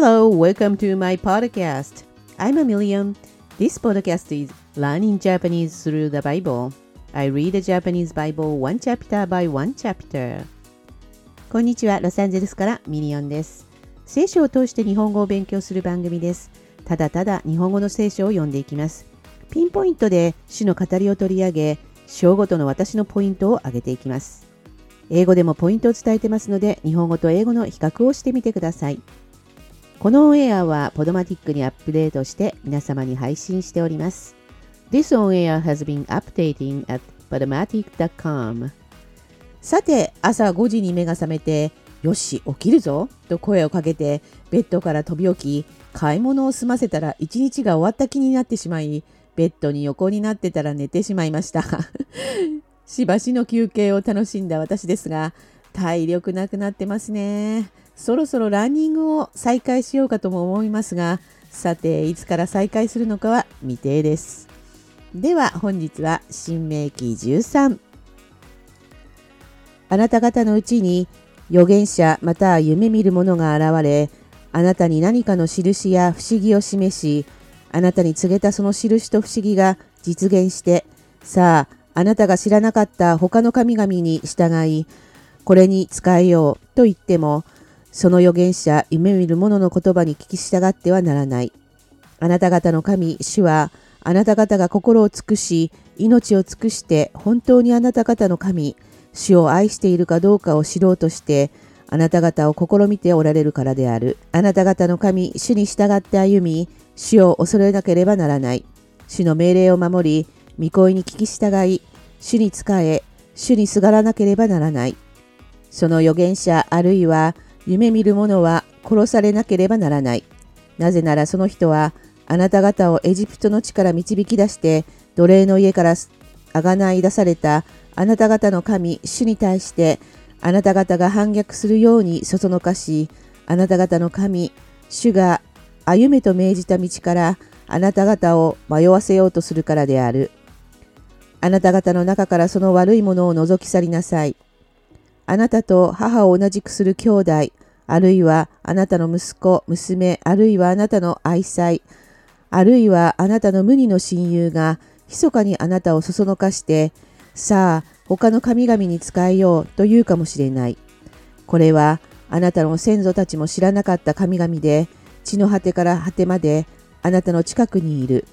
Hello, welcome to my podcast. I'm Million. This podcast is learning Japanese through the Bible. I read the Japanese Bible one chapter by one chapter. こんにちは、ロサンゼルスからミリオンです。聖書を通して日本語を勉強する番組です。ただただ日本語の聖書を読んでいきます。ピンポイントで主の語りを取り上げ、章ごとの私のポイントを挙げていきます。英語でもポイントを伝えてますので、日本語と英語の比較をしてみてください。このオンエアはポドマティックにアップデートして皆様に配信しております。This on air has been updating at podomatic.com さて、朝5時に目が覚めて、よし、起きるぞと声をかけて、ベッドから飛び起き、買い物を済ませたら一日が終わった気になってしまい、ベッドに横になってたら寝てしまいました。しばしの休憩を楽しんだ私ですが、体力なくなってますね。そろそろランニングを再開しようかとも思いますが、さて、いつから再開するのかは未定です。では本日は新明記13。あなた方のうちに預言者または夢見る者が現れ、あなたに何かの印や不思議を示し、あなたに告げたその印と不思議が実現して、さあ、あなたが知らなかった他の神々に従い、これに使えようと言っても、その預言者、夢見る者の言葉に聞き従ってはならない。あなた方の神、主は、あなた方が心を尽くし、命を尽くして、本当にあなた方の神、主を愛しているかどうかを知ろうとして、あなた方を試みておられるからである。あなた方の神、主に従って歩み、主を恐れなければならない。主の命令を守り、御声に聞き従い、主に仕え、主にすがらなければならない。その預言者あるいは夢見る者は殺されなければならない。なぜならその人はあなた方をエジプトの地から導き出して奴隷の家からあがない出されたあなた方の神主に対してあなた方が反逆するようにそそのかしあなた方の神主が歩めと命じた道からあなた方を迷わせようとするからである。あなた方の中からその悪いものを除き去りなさい。あなたと母を同じくする兄弟、あるいはあなたの息子、娘、あるいはあなたの愛妻、あるいはあなたの無二の親友が、密かにあなたをそそのかして、さあ、他の神々に仕えようと言うかもしれない。これは、あなたの先祖たちも知らなかった神々で、地の果てから果てまで、あなたの近くにいる。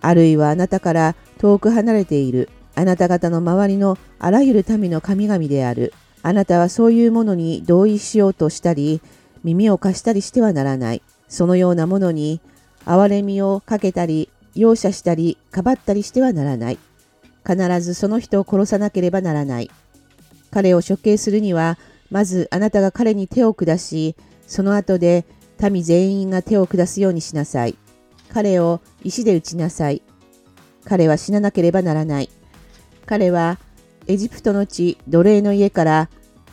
あるいはあなたから遠く離れている。あなた方の周りのあらゆる民の神々である。あなたはそういうものに同意しようとしたり、耳を貸したりしてはならない。そのようなものに、憐れみをかけたり、容赦したり、かばったりしてはならない。必ずその人を殺さなければならない。彼を処刑するには、まずあなたが彼に手を下し、その後で民全員が手を下すようにしなさい。彼を石で撃ちなさい。彼は死ななければならない。彼はエジプトの地、奴隷の家から、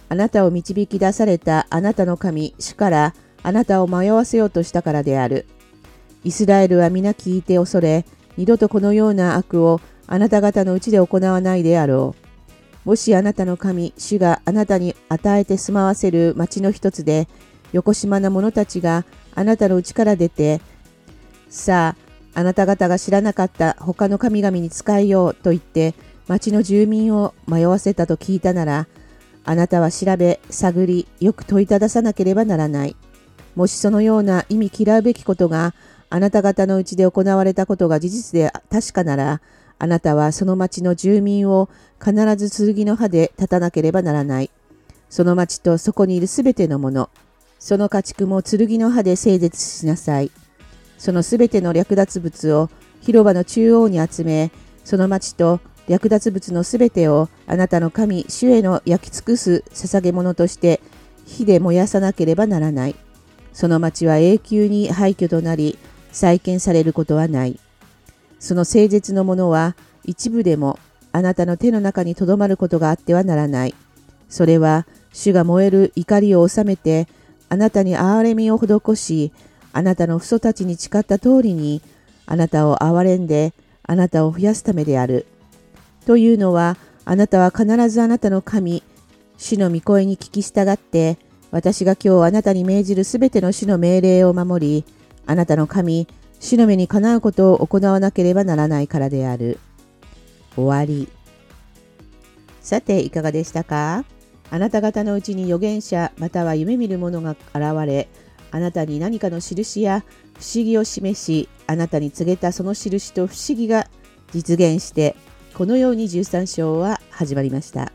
あなたを導き出されたあなたの神、主からあなたを迷わせようとしたからである。イスラエルは皆聞いて恐れ、二度とこのような悪をあなた方のうちで行わないであろう。もしあなたの神、主があなたに与えて住まわせる町の一つで、横島な者たちがあなたのうちから出て、さあ、あなた方が知らなかった他の神々に仕えようと言って、町の住民を迷わせたと聞いたなら、あなたは調べ、探り、よく問いたださなければならない。もしそのような意味嫌うべきことがあなた方のうちで行われたことが事実で確かなら、あなたはその町の住民を必ず剣の刃で立たなければならない。その町とそこにいるすべてのもの、その家畜も剣の刃で整絶しなさい。そのすべての略奪物を広場の中央に集め、その町と略奪物のすべてをあなたの神、主への焼き尽くす捧げ物として火で燃やさなければならない。その町は永久に廃墟となり、再建されることはない。その誠実のものは一部でもあなたの手の中にとどまることがあってはならない。それは主が燃える怒りを収めて、あなたに憐れみを施し、あなたの父祖たちに誓った通りに、あなたを憐れんで、あなたを増やすためである。というのは、あなたは必ずあなたの神、主の御声に聞き従って、私が今日あなたに命じるすべての主の命令を守り、あなたの神、主の目にかなうことを行わなければならないからである。終わり。さて、いかがでしたか？あなた方のうちに預言者または夢見る者が現れ、あなたに何かの印や不思議を示し、あなたに告げたその印と不思議が実現して、このように13章は始まりました。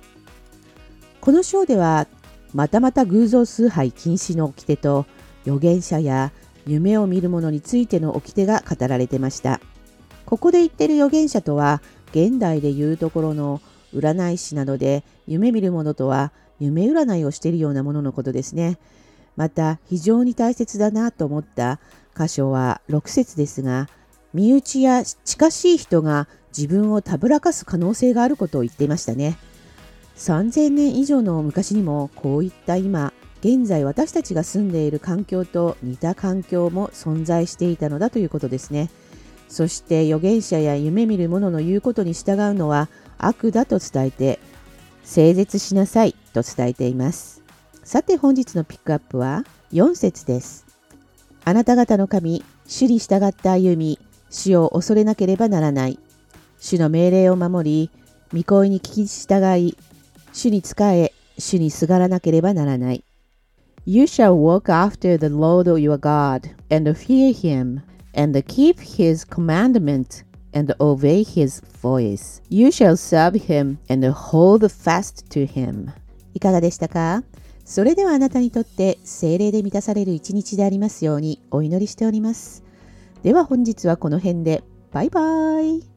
この章では、またまた偶像崇拝禁止の掟と、預言者や夢を見る者についての掟が語られてました。ここで言ってる預言者とは、現代で言うところの占い師などで夢見る者とは夢占いをしているようなもののことですね。また非常に大切だなと思った箇所は6節ですが、身内や近しい人が自分をたぶらかす可能性があることを言っていましたね。3000年以上の昔にもこういった今、現在私たちが住んでいる環境と似た環境も存在していたのだということですね。そして預言者や夢見る者の言うことに従うのは悪だと伝えて、整絶しなさいと伝えています。さて本日のピックアップは4節です。あなた方の神、主に従って歩み、主を恐れなければならない。主の命令を守り、御声に聞き従い、主に仕え、主にすがらなければならない。You shall walk after the Lord your God, and fear him, and keep his commandment, and obey his voice. You shall serve him, and hold fast to him. いかがでしたかそれではあなたにとって精霊で満たされる一日でありますようにお祈りしております。では本日はこの辺で。バイバイ。